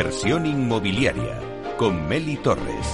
Inversión inmobiliaria con Meli Torres.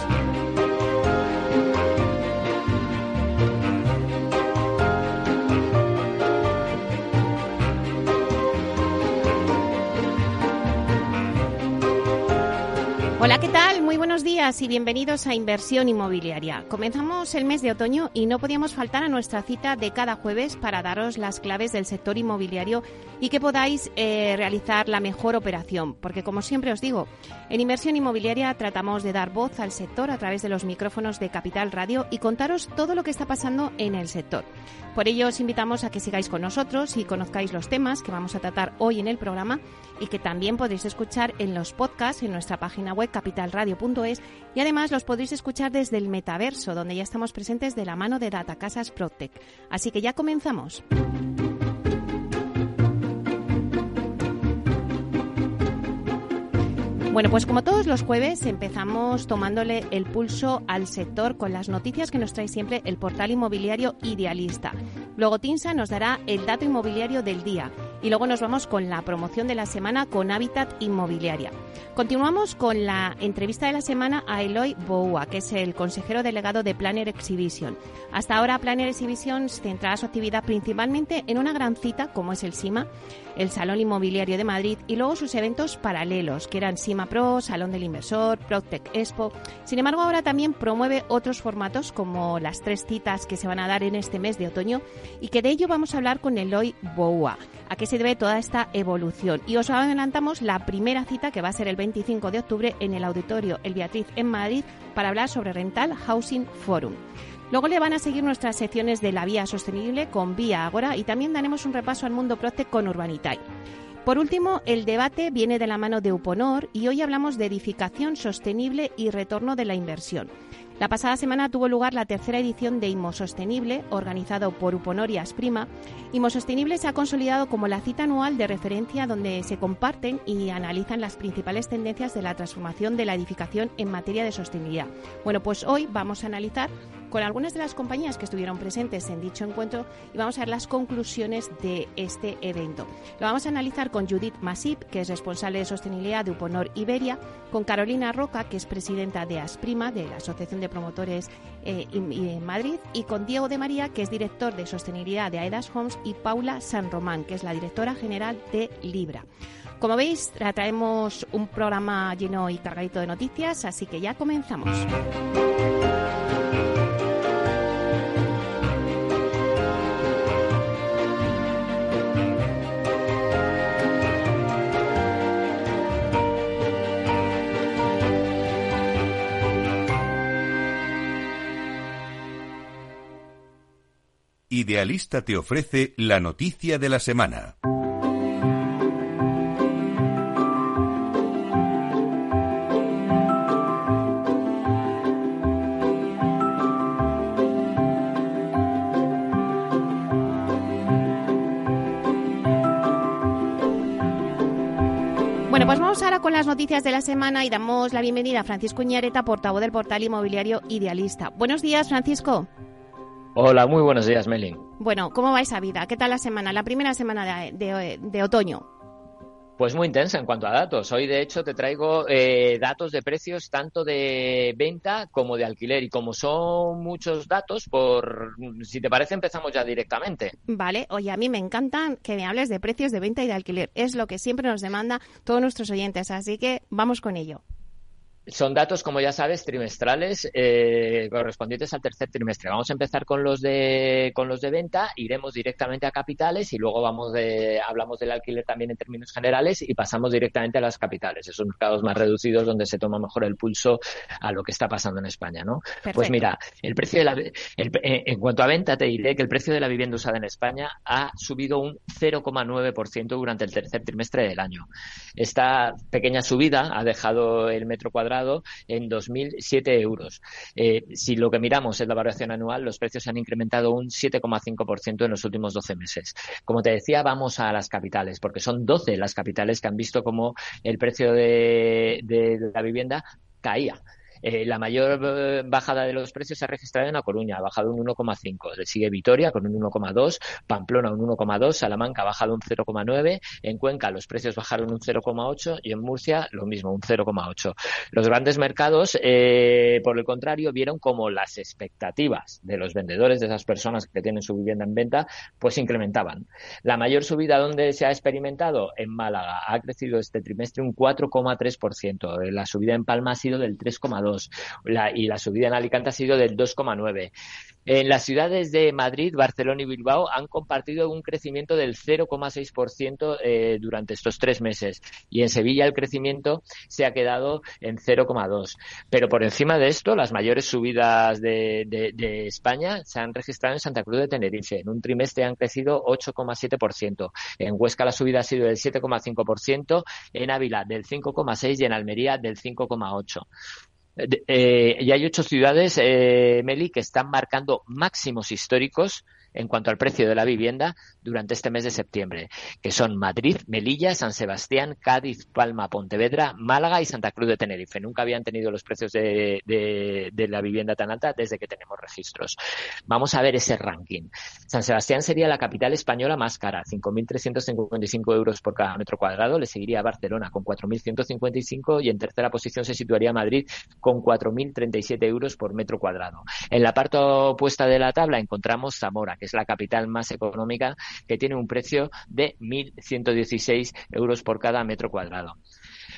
Hola, ¿qué tal? Buenos días y bienvenidos a Inversión Inmobiliaria. Comenzamos el mes de otoño y no podíamos faltar a nuestra cita de cada jueves para daros las claves del sector inmobiliario y que podáis eh, realizar la mejor operación. Porque, como siempre os digo, en Inversión Inmobiliaria tratamos de dar voz al sector a través de los micrófonos de Capital Radio y contaros todo lo que está pasando en el sector. Por ello, os invitamos a que sigáis con nosotros y conozcáis los temas que vamos a tratar hoy en el programa y que también podéis escuchar en los podcasts en nuestra página web capitalradio.es y además los podéis escuchar desde el metaverso, donde ya estamos presentes de la mano de Datacasas Protec. Así que ya comenzamos. Bueno, pues como todos los jueves empezamos tomándole el pulso al sector con las noticias que nos trae siempre el portal inmobiliario Idealista. Luego Tinsa nos dará el dato inmobiliario del día y luego nos vamos con la promoción de la semana con Habitat Inmobiliaria. Continuamos con la entrevista de la semana a Eloy Boua, que es el consejero delegado de Planner Exhibition. Hasta ahora Planner Exhibition centraba su actividad principalmente en una gran cita como es el SIMA, el Salón Inmobiliario de Madrid y luego sus eventos paralelos, que eran SIMA Pro, Salón del Inversor, Proctec Expo. Sin embargo, ahora también promueve otros formatos como las tres citas que se van a dar en este mes de otoño y que de ello vamos a hablar con Eloy Boua. ¿A qué debe toda esta evolución? Y os adelantamos la primera cita que va a ser el 25 de octubre en el auditorio El Beatriz en Madrid para hablar sobre Rental Housing Forum. Luego le van a seguir nuestras secciones de la vía sostenible con Vía Agora y también daremos un repaso al mundo Prote con Urbanitai. Por último, el debate viene de la mano de Uponor y hoy hablamos de edificación sostenible y retorno de la inversión. La pasada semana tuvo lugar la tercera edición de Sostenible, organizado por Uponor y Asprima. IMO Sostenible se ha consolidado como la cita anual de referencia donde se comparten y analizan las principales tendencias de la transformación de la edificación en materia de sostenibilidad. Bueno, pues hoy vamos a analizar con algunas de las compañías que estuvieron presentes en dicho encuentro y vamos a ver las conclusiones de este evento. Lo vamos a analizar con Judith Masip, que es responsable de sostenibilidad de Uponor Iberia, con Carolina Roca, que es presidenta de Asprima, de la Asociación de Promotores eh, en Madrid, y con Diego de María, que es director de sostenibilidad de Aedas Homes, y Paula San Román, que es la directora general de Libra. Como veis, traemos un programa lleno y cargadito de noticias, así que ya comenzamos. Idealista te ofrece la noticia de la semana. Bueno, pues vamos ahora con las noticias de la semana y damos la bienvenida a Francisco Iñareta, portavoz del portal inmobiliario Idealista. Buenos días, Francisco. Hola, muy buenos días, Melin. Bueno, ¿cómo va esa vida? ¿Qué tal la semana? La primera semana de, otoño. Pues muy intensa en cuanto a datos. Hoy, de hecho, te traigo eh, datos de precios tanto de venta como de alquiler. Y como son muchos datos, por si te parece, empezamos ya directamente. Vale. Oye, a mí me encantan que me hables de precios de venta y de alquiler. Es lo que siempre nos demanda todos nuestros oyentes. Así que vamos con ello. Son datos, como ya sabes, trimestrales eh, correspondientes al tercer trimestre. Vamos a empezar con los de con los de venta, iremos directamente a capitales y luego vamos de hablamos del alquiler también en términos generales y pasamos directamente a las capitales, esos mercados más reducidos donde se toma mejor el pulso a lo que está pasando en España, ¿no? Pues mira, el precio de la eh, en cuanto a venta te diré que el precio de la vivienda usada en España ha subido un 0,9% durante el tercer trimestre del año. Esta pequeña subida ha dejado el metro cuadrado en 2.007 euros. Eh, si lo que miramos es la variación anual, los precios han incrementado un 7,5% en los últimos 12 meses. Como te decía, vamos a las capitales, porque son 12 las capitales que han visto como el precio de la vivienda caía. Eh, la mayor eh, bajada de los precios se ha registrado en La Coruña, ha bajado un 1,5. Le sigue Vitoria con un 1,2, Pamplona un 1,2, Salamanca ha bajado un 0,9, en Cuenca los precios bajaron un 0,8 y en Murcia lo mismo, un 0,8. Los grandes mercados, eh, por el contrario, vieron como las expectativas de los vendedores, de esas personas que tienen su vivienda en venta, pues incrementaban. La mayor subida donde se ha experimentado en Málaga ha crecido este trimestre un 4,3%. La subida en Palma ha sido del 3,2% y la subida en Alicante ha sido del 2,9%. En las ciudades de Madrid, Barcelona y Bilbao han compartido un crecimiento del 0,6% eh, durante estos tres meses y en Sevilla el crecimiento se ha quedado en 0,2%. Pero por encima de esto, las mayores subidas de, de España se han registrado en Santa Cruz de Tenerife. En un trimestre han crecido 8,7%. En Huesca la subida ha sido del 7,5%, en Ávila del 5,6% y en Almería del 5,8%. Eh, y hay ocho ciudades, eh, Meli, que están marcando máximos históricos en cuanto al precio de la vivienda durante este mes de septiembre, que son Madrid, Melilla, San Sebastián, Cádiz, Palma, Pontevedra, Málaga y Santa Cruz de Tenerife. Nunca habían tenido los precios de, la vivienda tan alta desde que tenemos registros. Vamos a ver ese ranking. San Sebastián sería la capital española más cara, 5.355 euros por cada metro cuadrado. Le seguiría Barcelona con 4.155 y en tercera posición se situaría Madrid con 4.037 euros por metro cuadrado. En la parte opuesta de la tabla encontramos Zamora, es la capital más económica, que tiene un precio de 1.116 euros por cada metro cuadrado.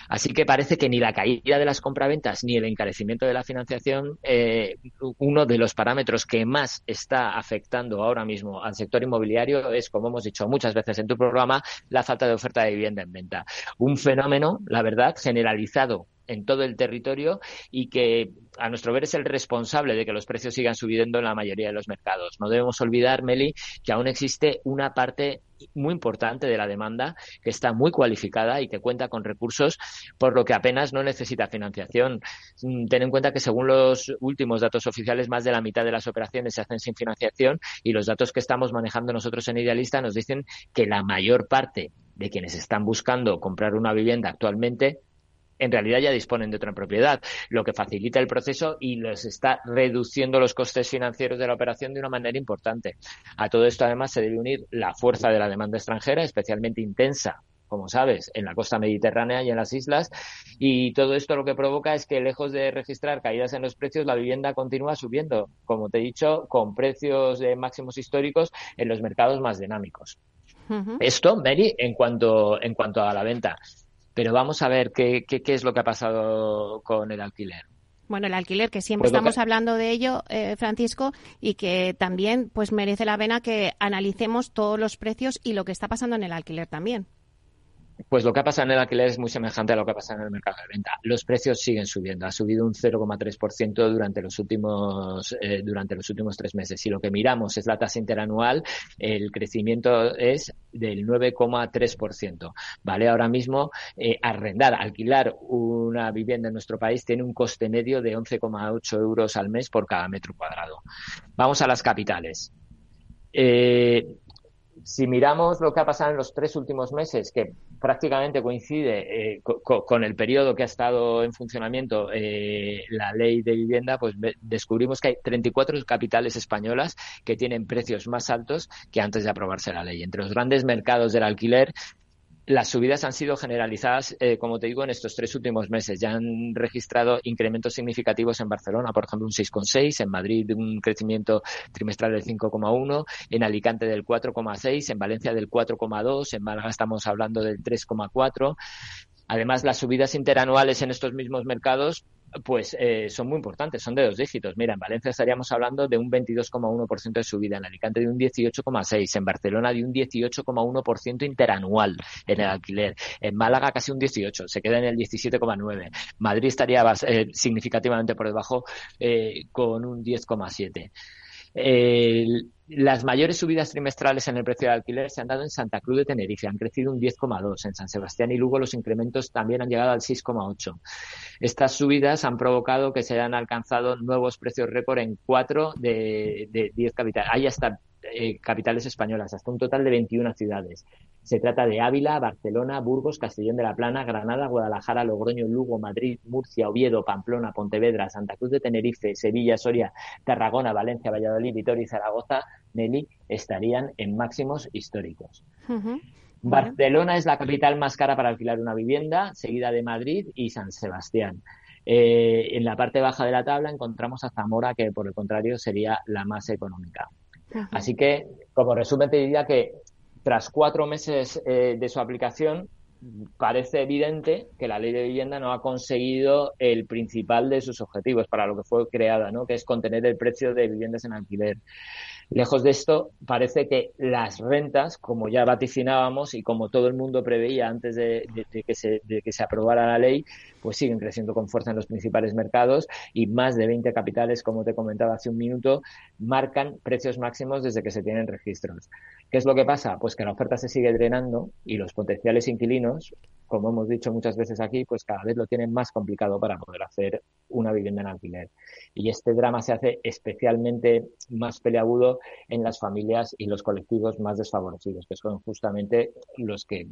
Así que parece que ni la caída de las compraventas ni el encarecimiento de la financiación, eh, uno de los parámetros que más está afectando ahora mismo al sector inmobiliario es, como hemos dicho muchas veces en tu programa, la falta de oferta de vivienda en venta. Un fenómeno, la verdad, generalizado en todo el territorio y que a nuestro ver es el responsable de que los precios sigan subiendo en la mayoría de los mercados. No debemos olvidar, Meli, que aún existe una parte muy importante de la demanda que está muy cualificada y que cuenta con recursos, por lo que apenas no necesita financiación. Mm, ten en cuenta que según los últimos datos oficiales, más de la mitad de las operaciones se hacen sin financiación y los datos que estamos manejando nosotros en Idealista nos dicen que la mayor parte de quienes están buscando comprar una vivienda actualmente en realidad ya disponen de otra propiedad, lo que facilita el proceso y les está reduciendo los costes financieros de la operación de una manera importante. A todo esto, además, se debe unir la fuerza de la demanda extranjera, especialmente intensa como sabes, en la costa mediterránea y en las islas. Y todo esto lo que provoca es que, lejos de registrar caídas en los precios, la vivienda continúa subiendo, como te he dicho, con precios de máximos históricos en los mercados más dinámicos. Esto, Mary, en cuanto, en cuanto a la venta. Pero vamos a ver qué, qué, qué es lo que ha pasado con el alquiler. Bueno, el alquiler, que siempre pues estamos hablando de ello, eh, Francisco, y que también pues merece la pena que analicemos todos los precios y lo que está pasando en el alquiler también. Pues lo que ha pasado en el alquiler es muy semejante a lo que ha pasado en el mercado de venta. Los precios siguen subiendo. Ha subido un 0,3% durante los últimos eh, durante los últimos tres meses. Si lo que miramos es la tasa interanual, el crecimiento es del 9,3%. Vale, ahora mismo eh, arrendar, alquilar una vivienda en nuestro país tiene un coste medio de 11,8 euros al mes por cada metro cuadrado. Vamos a las capitales. Eh, si miramos lo que ha pasado en los tres últimos meses, que prácticamente coincide eh, con, el periodo que ha estado en funcionamiento eh, la ley de vivienda, pues descubrimos que hay 34 capitales españolas que tienen precios más altos que antes de aprobarse la ley. Entre los grandes mercados del alquiler las subidas han sido generalizadas, eh, como te digo, en estos tres últimos meses. Ya han registrado incrementos significativos en Barcelona, por ejemplo, un 6,6, en Madrid un crecimiento trimestral del 5,1, en Alicante del 4,6, en Valencia del 4,2, en Málaga estamos hablando del 3,4. Además, las subidas interanuales en estos mismos mercados pues eh, son muy importantes, son de dos dígitos. Mira, en Valencia estaríamos hablando de un 22,1% de subida, en Alicante de un 18,6%, en Barcelona de un 18,1% interanual en el alquiler, en Málaga casi un 18%, se queda en el 17,9%, Madrid estaría eh, significativamente por debajo eh, con un 10,7%. Las mayores subidas trimestrales en el precio de alquiler se han dado en Santa Cruz de Tenerife, han crecido un 10,2. En San Sebastián y Lugo los incrementos también han llegado al 6,8. Estas subidas han provocado que se hayan alcanzado nuevos precios récord en cuatro de, de 10 capitales. Hay hasta eh, capitales españolas, hasta un total de 21 ciudades. Se trata de Ávila, Barcelona, Burgos, Castellón de la Plana, Granada, Guadalajara, Logroño, Lugo, Madrid, Murcia, Oviedo, Pamplona, Pontevedra, Santa Cruz de Tenerife, Sevilla, Soria, Tarragona, Valencia, Valladolid, Vitoria y Zaragoza, Nelly, estarían en máximos históricos. Barcelona es la capital más cara para alquilar una vivienda, seguida de Madrid y San Sebastián. Eh, en la parte baja de la tabla encontramos a Zamora, que por el contrario sería la más económica. Así que, como resumen, te diría que tras cuatro meses eh, de su aplicación, parece evidente que la ley de vivienda no ha conseguido el principal de sus objetivos para lo que fue creada, ¿no? que es contener el precio de viviendas en alquiler. Lejos de esto, parece que las rentas, como ya vaticinábamos y como todo el mundo preveía antes de, que, se, de que se aprobara la ley, pues siguen creciendo con fuerza en los principales mercados y más de 20 capitales, como te comentaba hace un minuto, marcan precios máximos desde que se tienen registros. ¿Qué es lo que pasa? Pues que la oferta se sigue drenando y los potenciales inquilinos, como hemos dicho muchas veces aquí, pues cada vez lo tienen más complicado para poder hacer una vivienda en alquiler. Y este drama se hace especialmente más peleagudo en las familias y los colectivos más desfavorecidos, que son justamente los que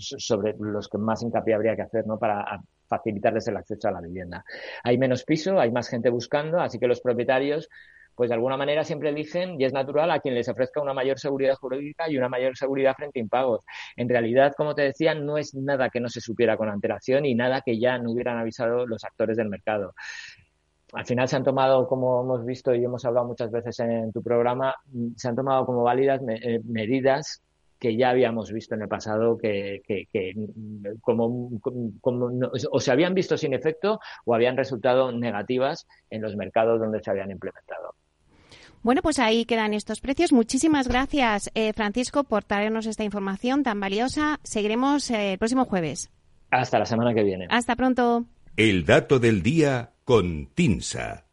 sobre los que más hincapié habría que hacer, ¿no? Para facilitarles el acceso a la vivienda. Hay menos piso, hay más gente buscando, así que los propietarios pues de alguna manera siempre eligen, y es natural, a quien les ofrezca una mayor seguridad jurídica y una mayor seguridad frente a impagos. En realidad, como te decía, no es nada que no se supiera con antelación y nada que ya no hubieran avisado los actores del mercado al final se han tomado, como hemos visto y hemos hablado muchas veces en tu programa, se han tomado como válidas eh, medidas que ya habíamos visto en el pasado que, como, o se habían visto sin efecto o habían resultado negativas en los mercados donde se habían implementado. Bueno, pues ahí quedan estos precios. Muchísimas gracias, eh, Francisco, por traernos esta información tan valiosa. Seguiremos eh, el próximo jueves. Hasta la semana que viene. Hasta pronto. El dato del día con Tinsa.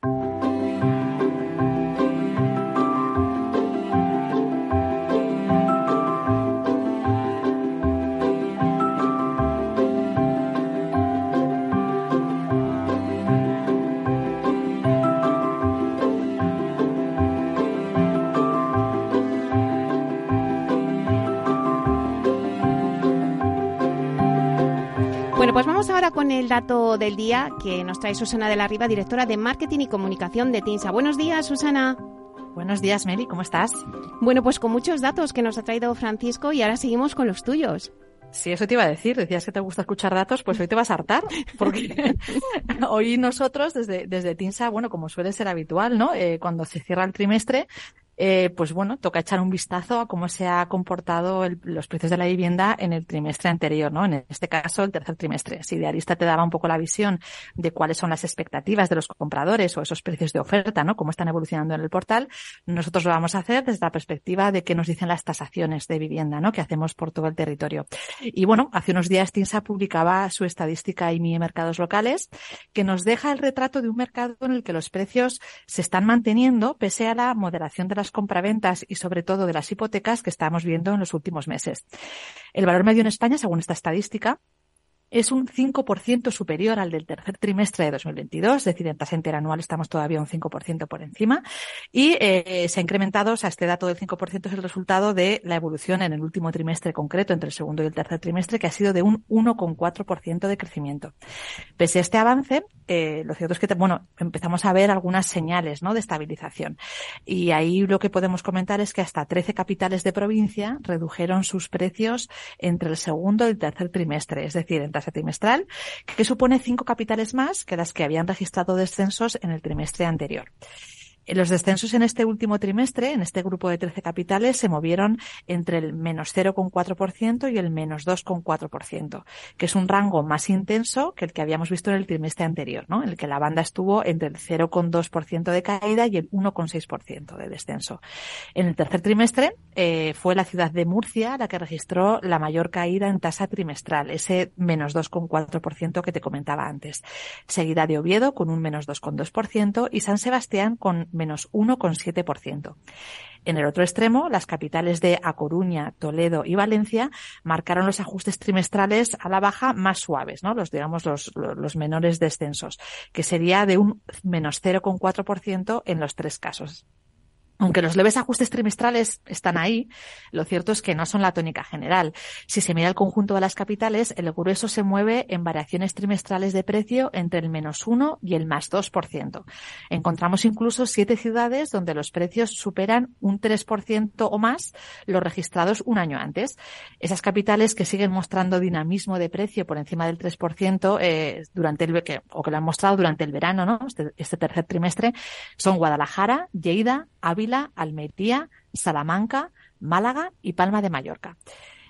Con el dato del día que nos trae Susana de la Riva, directora de Marketing y Comunicación de TINSA. Buenos días, Susana. Buenos días, Meli, ¿cómo estás? Bueno, pues con muchos datos que nos ha traído Francisco y ahora seguimos con los tuyos. Sí, eso te iba a decir. Decías que te gusta escuchar datos, pues hoy te vas a hartar, porque hoy nosotros desde, desde TINSA, bueno, como suele ser habitual, ¿no? Eh, cuando se cierra el trimestre, eh, pues bueno, toca echar un vistazo a cómo se ha comportado los precios de la vivienda en el trimestre anterior, ¿no? En este caso, el tercer trimestre. Si Idealista te daba un poco la visión de cuáles son las expectativas de los compradores o esos precios de oferta, ¿no? Cómo están evolucionando en el portal, nosotros lo vamos a hacer desde la perspectiva de qué nos dicen las tasaciones de vivienda, ¿no? Que hacemos por todo el territorio. Y bueno, hace unos días TINSA publicaba su estadística IMI Mercados Locales, que nos deja el retrato de un mercado en el que los precios se están manteniendo pese a la moderación de las compraventas y sobre todo de las hipotecas que estamos viendo en los últimos meses. El valor medio en España, según esta estadística, es un 5% superior al del tercer trimestre de 2022, es decir, en tasa interanual estamos todavía un 5% por encima y eh, se ha incrementado, o sea, este dato del 5% es el resultado de la evolución en el último trimestre concreto, entre el segundo y el tercer trimestre, que ha sido de un 1,4% de crecimiento. Pese a este avance, eh, lo cierto es que, bueno, empezamos a ver algunas señales, ¿no?, de estabilización. Y ahí lo que podemos comentar es que hasta 13 capitales de provincia redujeron sus precios entre el segundo y el tercer trimestre, es decir, entre tasa trimestral, que supone cinco capitales más que las que habían registrado descensos en el trimestre anterior. Los descensos en este último trimestre, en este grupo de 13 capitales, se movieron entre el menos 0,4% y el menos 2,4%, que es un rango más intenso que el que habíamos visto en el trimestre anterior, ¿no? En el que la banda estuvo entre el 0,2% de caída y el 1,6% de descenso. En el tercer trimestre eh, fue la ciudad de Murcia la que registró la mayor caída en tasa trimestral, ese menos 2,4% que te comentaba antes, seguida de Oviedo con un menos 2,2% y San Sebastián con menos 1,7%. En el otro extremo, las capitales de A Coruña, Toledo y Valencia marcaron los ajustes trimestrales a la baja más suaves, ¿no? Los, digamos, los, los menores descensos, que sería de un menos 0,4% en los tres casos. Aunque los leves ajustes trimestrales están ahí, lo cierto es que no son la tónica general. Si se mira el conjunto de las capitales, el grueso se mueve en variaciones trimestrales de precio entre el menos 1 y el más 2%. Encontramos incluso siete ciudades donde los precios superan un 3% o más los registrados un año antes. Esas capitales que siguen mostrando dinamismo de precio por encima del 3% eh, durante el o que lo han mostrado durante el verano, ¿no? Este, este tercer trimestre, son Guadalajara, Lleida, Ávila, Almería, Salamanca, Málaga y Palma de Mallorca.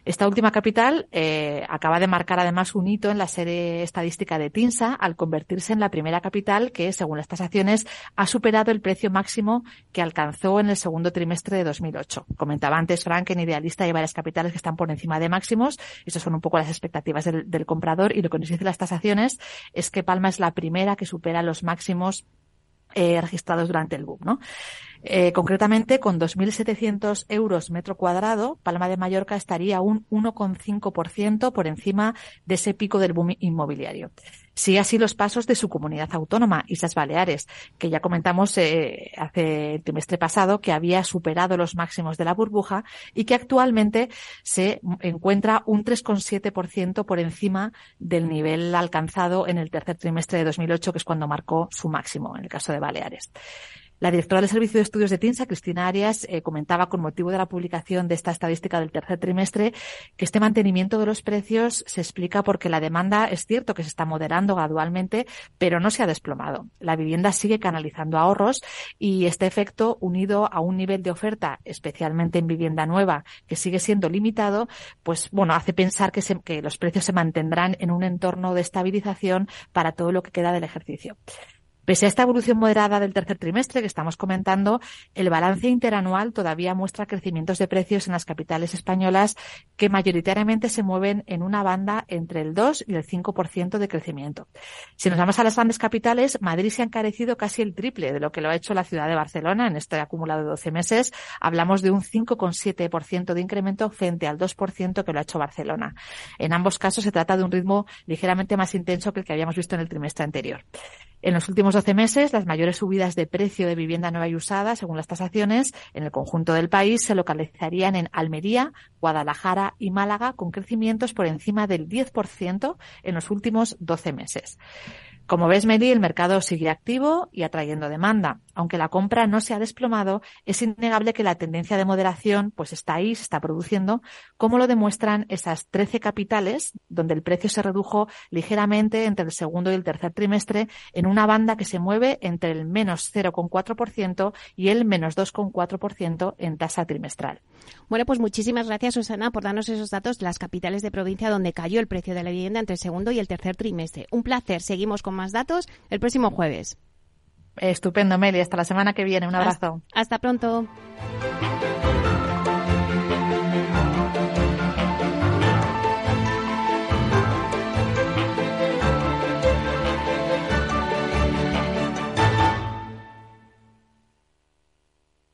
Esta última capital eh, acaba de marcar además un hito en la serie estadística de TINSA al convertirse en la primera capital que, según las tasaciones, ha superado el precio máximo que alcanzó en el segundo trimestre de 2008. Comentaba antes Frank en Idealista hay varias capitales que están por encima de máximos. Estas son un poco las expectativas del, del comprador y lo que nos dicen las tasaciones es que Palma es la primera que supera los máximos eh, registrados durante el boom, ¿no? Eh, concretamente, con 2.700 euros metro cuadrado, Palma de Mallorca estaría un 1,5% por encima de ese pico del boom inmobiliario. Sigue así los pasos de su comunidad autónoma, Islas Baleares, que ya comentamos eh, hace el trimestre pasado que había superado los máximos de la burbuja y que actualmente se encuentra un 3,7% por encima del nivel alcanzado en el tercer trimestre de 2008, que es cuando marcó su máximo en el caso de Baleares. La directora del Servicio de Estudios de TINSA, Cristina Arias, eh, comentaba con motivo de la publicación de esta estadística del tercer trimestre que este mantenimiento de los precios se explica porque la demanda es cierto que se está moderando gradualmente, pero no se ha desplomado. La vivienda sigue canalizando ahorros y este efecto, unido a un nivel de oferta, especialmente en vivienda nueva, que sigue siendo limitado, pues bueno, hace pensar que, que los precios se mantendrán en un entorno de estabilización para todo lo que queda del ejercicio. Pese a esta evolución moderada del tercer trimestre que estamos comentando, el balance interanual todavía muestra crecimientos de precios en las capitales españolas que mayoritariamente se mueven en una banda entre el 2 y el 5% de crecimiento. Si nos vamos a las grandes capitales, Madrid se ha encarecido casi el triple de lo que lo ha hecho la ciudad de Barcelona en este acumulado de 12 meses. Hablamos de un 5,7% de incremento frente al 2% que lo ha hecho Barcelona. En ambos casos se trata de un ritmo ligeramente más intenso que el que habíamos visto en el trimestre anterior. En los últimos 12 meses, las mayores subidas de precio de vivienda nueva y usada, según las tasaciones, en el conjunto del país se localizarían en Almería, Guadalajara y Málaga, con crecimientos por encima del 10% en los últimos 12 meses. Como ves, Meli, el mercado sigue activo y atrayendo demanda. Aunque la compra no se ha desplomado, es innegable que la tendencia de moderación pues está ahí, se está produciendo, como lo demuestran esas 13 capitales donde el precio se redujo ligeramente entre el segundo y el tercer trimestre en una banda que se mueve entre el menos 0,4% y el menos 2,4% en tasa trimestral. Bueno, pues muchísimas gracias, Susana, por darnos esos datos de las capitales de provincia donde cayó el precio de la vivienda entre el segundo y el tercer trimestre. Un placer. Seguimos con más datos el próximo jueves. Estupendo, Meli. Hasta la semana que viene. Un abrazo. hasta pronto.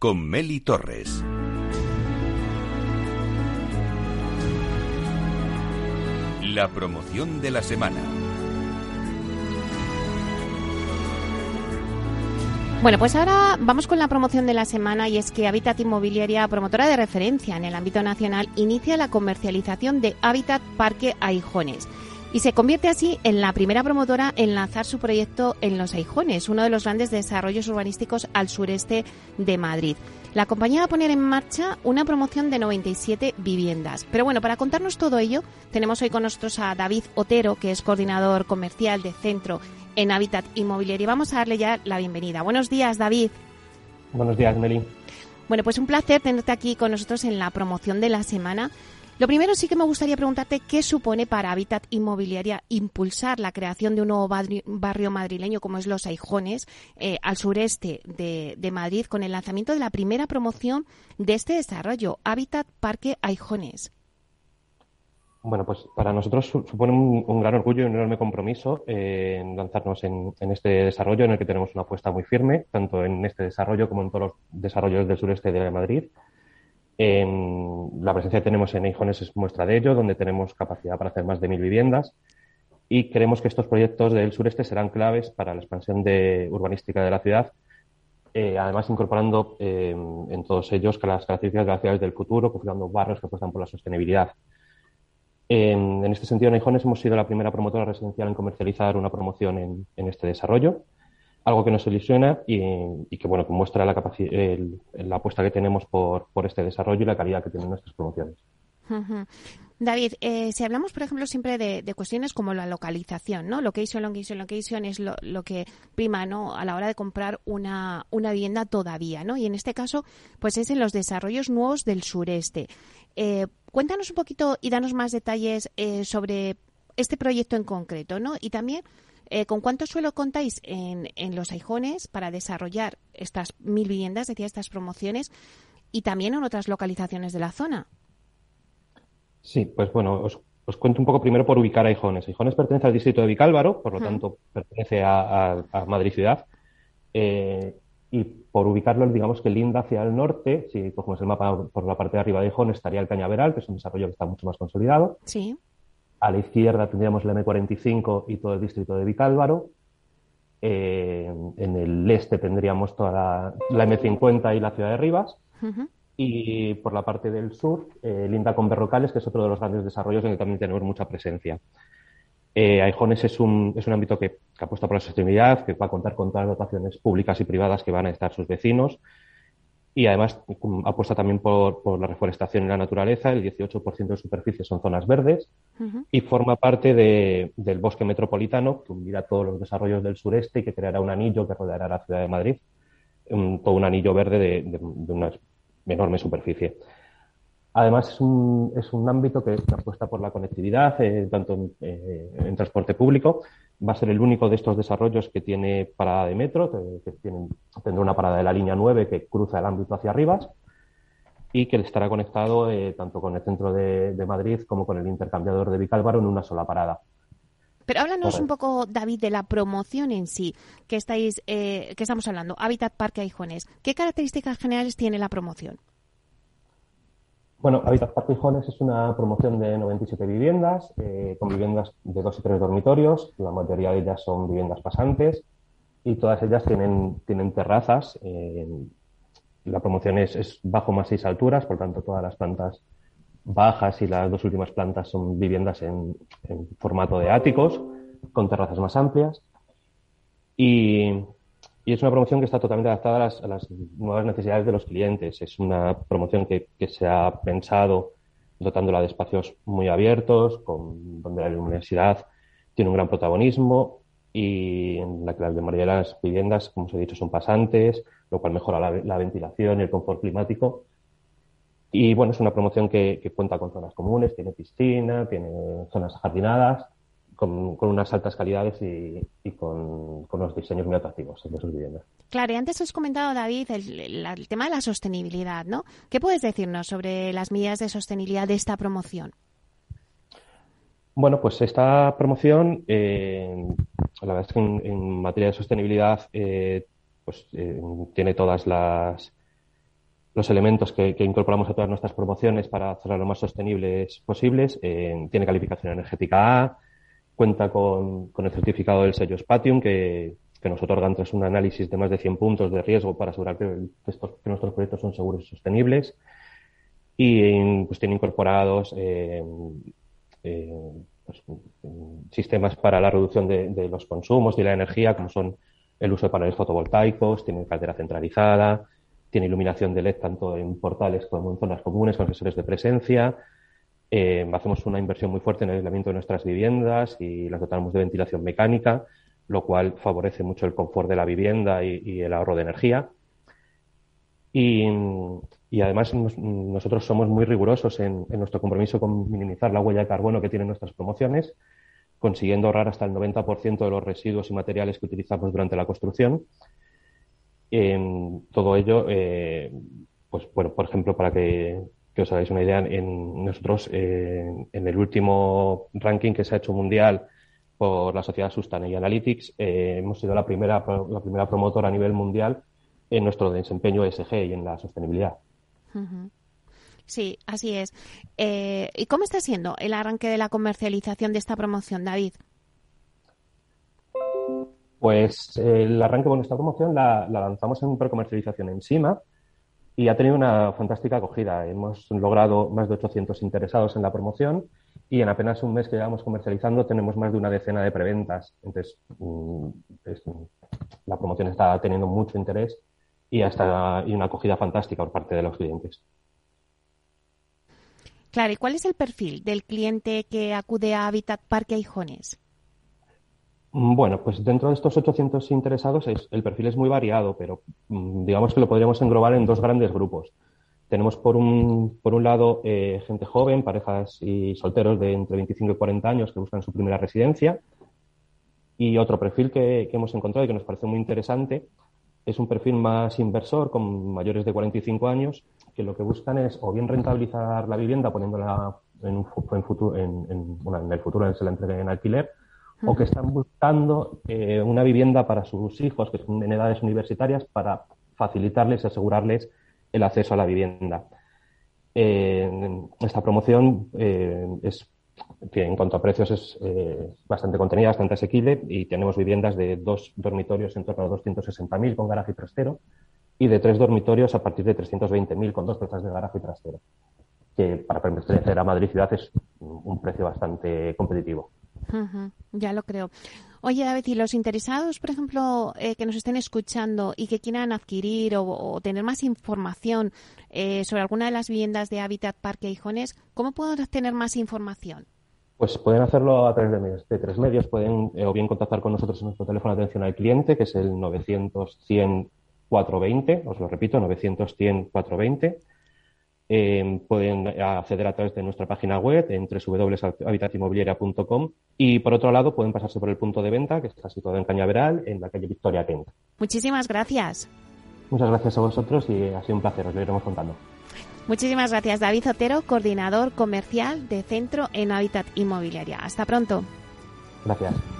con Meli Torres. La promoción de la semana. Bueno, pues ahora vamos con la promoción de la semana y es que Habitat Inmobiliaria, promotora de referencia en el ámbito nacional, inicia la comercialización de Habitat Parque Aijones y se convierte así en la primera promotora en lanzar su proyecto en Los Aijones, uno de los grandes desarrollos urbanísticos al sureste de Madrid. La compañía va a poner en marcha una promoción de 97 viviendas. Pero bueno, para contarnos todo ello, tenemos hoy con nosotros a David Otero, que es coordinador comercial de Centro en Habitat Inmobiliario. Vamos a darle ya la bienvenida. Buenos días, David. Buenos días, Meli. Bueno, pues un placer tenerte aquí con nosotros en la promoción de la semana. Lo primero sí que me gustaría preguntarte qué supone para Habitat Inmobiliaria impulsar la creación de un nuevo barrio madrileño como es Los Aijones, eh, al sureste de, Madrid, con el lanzamiento de la primera promoción de este desarrollo, Habitat Parque Aijones. Bueno, pues para nosotros supone un, gran orgullo y un enorme compromiso eh, en lanzarnos en, este desarrollo en el que tenemos una apuesta muy firme, tanto en este desarrollo como en todos los desarrollos del sureste de Madrid. La presencia que tenemos en Eijones es muestra de ello, donde tenemos capacidad para hacer más de mil viviendas y creemos que estos proyectos del sureste serán claves para la expansión de, urbanística de la ciudad, eh, además incorporando eh, en todos ellos las características de las ciudades del futuro, configurando barrios que apuestan por la sostenibilidad. En, este sentido, en Aijones hemos sido la primera promotora residencial en comercializar una promoción en, este desarrollo, algo que nos ilusiona y, que bueno muestra la, la apuesta que tenemos por, este desarrollo y la calidad que tienen nuestras promociones. David, eh, si hablamos, por ejemplo, siempre de, cuestiones como la localización, ¿no? Location, location, location es lo, lo, que prima, ¿no? A la hora de comprar una, una vivienda todavía, ¿no? Y en este caso, pues es en los desarrollos nuevos del sureste. Eh, cuéntanos un poquito y danos más detalles eh, sobre este proyecto en concreto, ¿no? Y también eh, con cuánto suelo contáis en, en los Aijones para desarrollar estas mil viviendas, decía, estas promociones, y también en otras localizaciones de la zona. Sí, pues bueno, os, cuento un poco primero por ubicar a Aijones. Aijones pertenece al distrito de Vicálvaro, por lo tanto pertenece a, Madrid ciudad. Eh, y por ubicarlo, digamos que linda hacia el norte, si cogemos el mapa por la parte de arriba de Gijón, estaría el Cañaveral, que es un desarrollo que está mucho más consolidado. Sí. A la izquierda tendríamos la M45 y todo el distrito de Vicálvaro. Eh, en el este tendríamos toda la, M50 y la ciudad de Rivas. Y por la parte del sur, eh, linda con Berrocales, que es otro de los grandes desarrollos que también tenemos mucha presencia. Eh, Aijones es un, es un ámbito que, apuesta por la sostenibilidad, que va a contar con todas las dotaciones públicas y privadas que van a estar sus vecinos y además apuesta también por, la reforestación y la naturaleza. El 18% de superficie son zonas verdes y forma parte del bosque metropolitano que unirá todos los desarrollos del sureste y que creará un anillo que rodeará la ciudad de Madrid, todo un anillo verde de una enorme superficie. Además, es un, es un ámbito que, apuesta por la conectividad, eh, tanto eh, en, transporte público. Va a ser el único de estos desarrollos que tiene parada de metro, que, tendrá una parada de la línea 9 que cruza el ámbito hacia arriba y que estará conectado eh, tanto con el centro de, Madrid como con el intercambiador de Vicálvaro en una sola parada. Pero háblanos un poco, David, de la promoción en sí que estáis, que estamos hablando, Habitat Parque Aijones. ¿Qué características generales tiene la promoción? Bueno, Habitat Partijones es una promoción de 97 viviendas, eh, con viviendas de dos y tres dormitorios. La mayoría de ellas son viviendas pasantes y todas ellas tienen, tienen terrazas. Eh, la promoción es, bajo más seis alturas, por tanto, todas las plantas bajas y las dos últimas plantas son viviendas en, en formato de áticos, con terrazas más amplias. Y y es una promoción que está totalmente adaptada a las, nuevas necesidades de los clientes. Es una promoción que, se ha pensado dotándola de espacios muy abiertos, con, donde la luminosidad tiene un gran protagonismo y en la que las de mayoría de las viviendas, como os he dicho, son pasantes, lo cual mejora la, ventilación y el confort climático. Y bueno, es una promoción que, que, cuenta con zonas comunes, tiene piscina, tiene zonas jardinadas con, unas altas calidades y, con, con, unos diseños muy atractivos de sus viviendas. Claro, y antes has comentado, David, el, tema de la sostenibilidad, ¿no? ¿Qué puedes decirnos sobre las medidas de sostenibilidad de esta promoción? Bueno, pues esta promoción, eh, la verdad es que en, materia de sostenibilidad, eh, pues eh, tiene todas las los elementos que, incorporamos a todas nuestras promociones para hacerlas lo más sostenibles posibles. tiene calificación energética A, cuenta con, el certificado del sello Spatium que, nos otorgan tras un análisis de más de 100 puntos de riesgo para asegurar que, nuestros proyectos son seguros y sostenibles. Y pues tiene incorporados eh, eh, pues, sistemas para la reducción de, los consumos y la energía, como son el uso de paneles fotovoltaicos, tiene caldera centralizada, tiene iluminación de LED tanto en portales como en zonas comunes con sensores de presencia, eh, hacemos una inversión muy fuerte en el aislamiento de nuestras viviendas y las dotamos de ventilación mecánica, lo cual favorece mucho el confort de la vivienda y, el ahorro de energía. Y, además nosotros somos muy rigurosos en, nuestro compromiso con minimizar la huella de carbono que tienen nuestras promociones, consiguiendo ahorrar hasta el 90% de los residuos y materiales que utilizamos durante la construcción. todo ello, eh, pues bueno, por ejemplo, para que, os hagáis una idea, en nosotros eh, en el último ranking que se ha hecho mundial por la sociedad Sustainability Analytics, eh, hemos sido la primera, la primera promotora a nivel mundial en nuestro desempeño ESG y en la sostenibilidad. Sí, así es. Eh, ¿Y cómo está siendo el arranque de la comercialización de esta promoción, David? Pues el arranque con esta promoción la, lanzamos en precomercialización en SIMA y ha tenido una fantástica acogida. Hemos logrado más de 800 interesados en la promoción y en apenas un mes que llevamos comercializando tenemos más de una decena de preventas. Entonces, mm, la promoción está teniendo mucho interés y, y una acogida fantástica por parte de los clientes. Claro, ¿y cuál es el perfil del cliente que acude a Habitat Parque Aijones? Mm, bueno, pues dentro de estos 800 interesados el perfil es muy variado, pero mm, digamos que lo podríamos englobar en dos grandes grupos. Tenemos por un, por un lado eh, gente joven, parejas y solteros de entre 25 y 40 años que buscan su primera residencia. Y otro perfil que, hemos encontrado y que nos parece muy interesante es un perfil más inversor con mayores de 45 años que lo que buscan es o bien rentabilizar la vivienda poniéndola en, un, en, futuro, en, en, el futuro se la entreguen en alquiler o que están buscando eh, una vivienda para sus hijos que son en edades universitarias para facilitarles y asegurarles el acceso a la vivienda. Eh, esta promoción eh, es en cuanto a precios es eh, bastante contenida, bastante asequible y tenemos viviendas de dos dormitorios en torno a 260.000 con garaje trastero y de tres dormitorios a partir de 320.000 con dos plazas de garaje trastero, que para pertenecer a Madrid ciudad es un precio bastante competitivo. Ya lo creo. Oye, David, y los interesados, por ejemplo, eh, que nos estén escuchando y que quieran adquirir o, tener más información eh, sobre alguna de las viviendas de Habitat Parque Hijones, ¿cómo puedo obtener más información? Pues pueden hacerlo a través de, de tres medios. Pueden eh, o bien contactar con nosotros en nuestro teléfono de atención al cliente, que es el 900-100-420, os lo repito, 900-100-420 eh, pueden acceder a través de nuestra página web en www.habitatinmobiliaria.com y por otro lado pueden pasarse por el punto de venta que está situado en Cañaveral, en la calle Victoria Kent. Muchísimas gracias. Muchas gracias a vosotros y ha sido un placer, os lo iremos contando. Muchísimas gracias, David Otero, coordinador comercial de Centro en Hábitat Inmobiliaria. Hasta pronto. Gracias.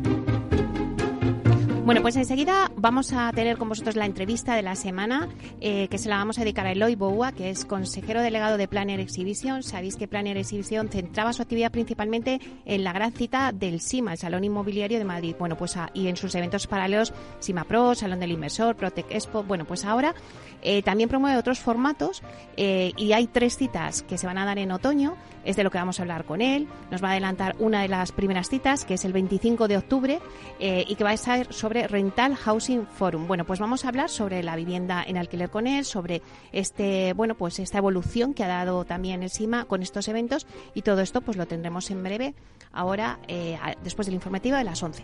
Bueno, pues enseguida vamos a tener con vosotros la entrevista de la semana, eh, que se la vamos a dedicar a Eloy Boua, que es consejero delegado de Planner Exhibition. Sabéis que Planner Exhibition centraba su actividad principalmente en la gran cita del SIMA, el Salón Inmobiliario de Madrid. Bueno, pues y en sus eventos paralelos, SIMA Pro, Salón del Inversor, Protec Expo. Bueno, pues ahora eh, también promueve otros formatos eh, y hay tres citas que se van a dar en otoño. Es de lo que vamos a hablar con él. Nos va a adelantar una de las primeras citas, que es el 25 de octubre, y que va a ser sobre Rental Housing Forum. Bueno, pues vamos a hablar sobre la vivienda en alquiler con él, sobre este, bueno, pues esta evolución que ha dado también el SIMA con estos eventos y todo esto pues lo tendremos en breve ahora eh, después del informativo de las 11.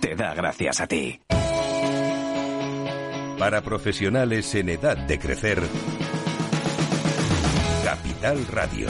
Te da gracias a ti. Para profesionales en edad de crecer, Capital Radio.